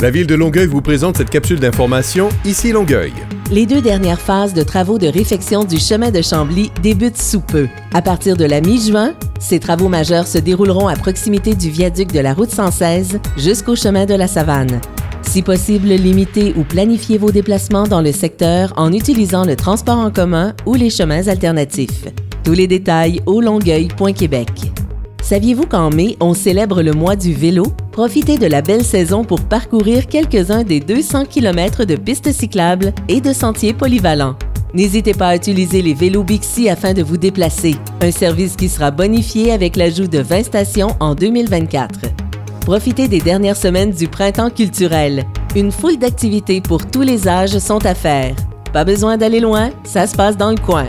La ville de Longueuil vous présente cette capsule d'information Ici Longueuil. Les deux dernières phases de travaux de réfection du chemin de Chambly débutent sous peu. À partir de la mi-juin, ces travaux majeurs se dérouleront à proximité du viaduc de la route 116 jusqu'au chemin de la Savane. Si possible, limitez ou planifiez vos déplacements dans le secteur en utilisant le transport en commun ou les chemins alternatifs. Tous les détails au longueuil.québec. Saviez-vous qu'en mai, on célèbre le mois du vélo? Profitez de la belle saison pour parcourir quelques-uns des 200 km de pistes cyclables et de sentiers polyvalents. N'hésitez pas à utiliser les vélos Bixi afin de vous déplacer, un service qui sera bonifié avec l'ajout de 20 stations en 2024. Profitez des dernières semaines du printemps culturel. Une foule d'activités pour tous les âges sont à faire. Pas besoin d'aller loin, ça se passe dans le coin.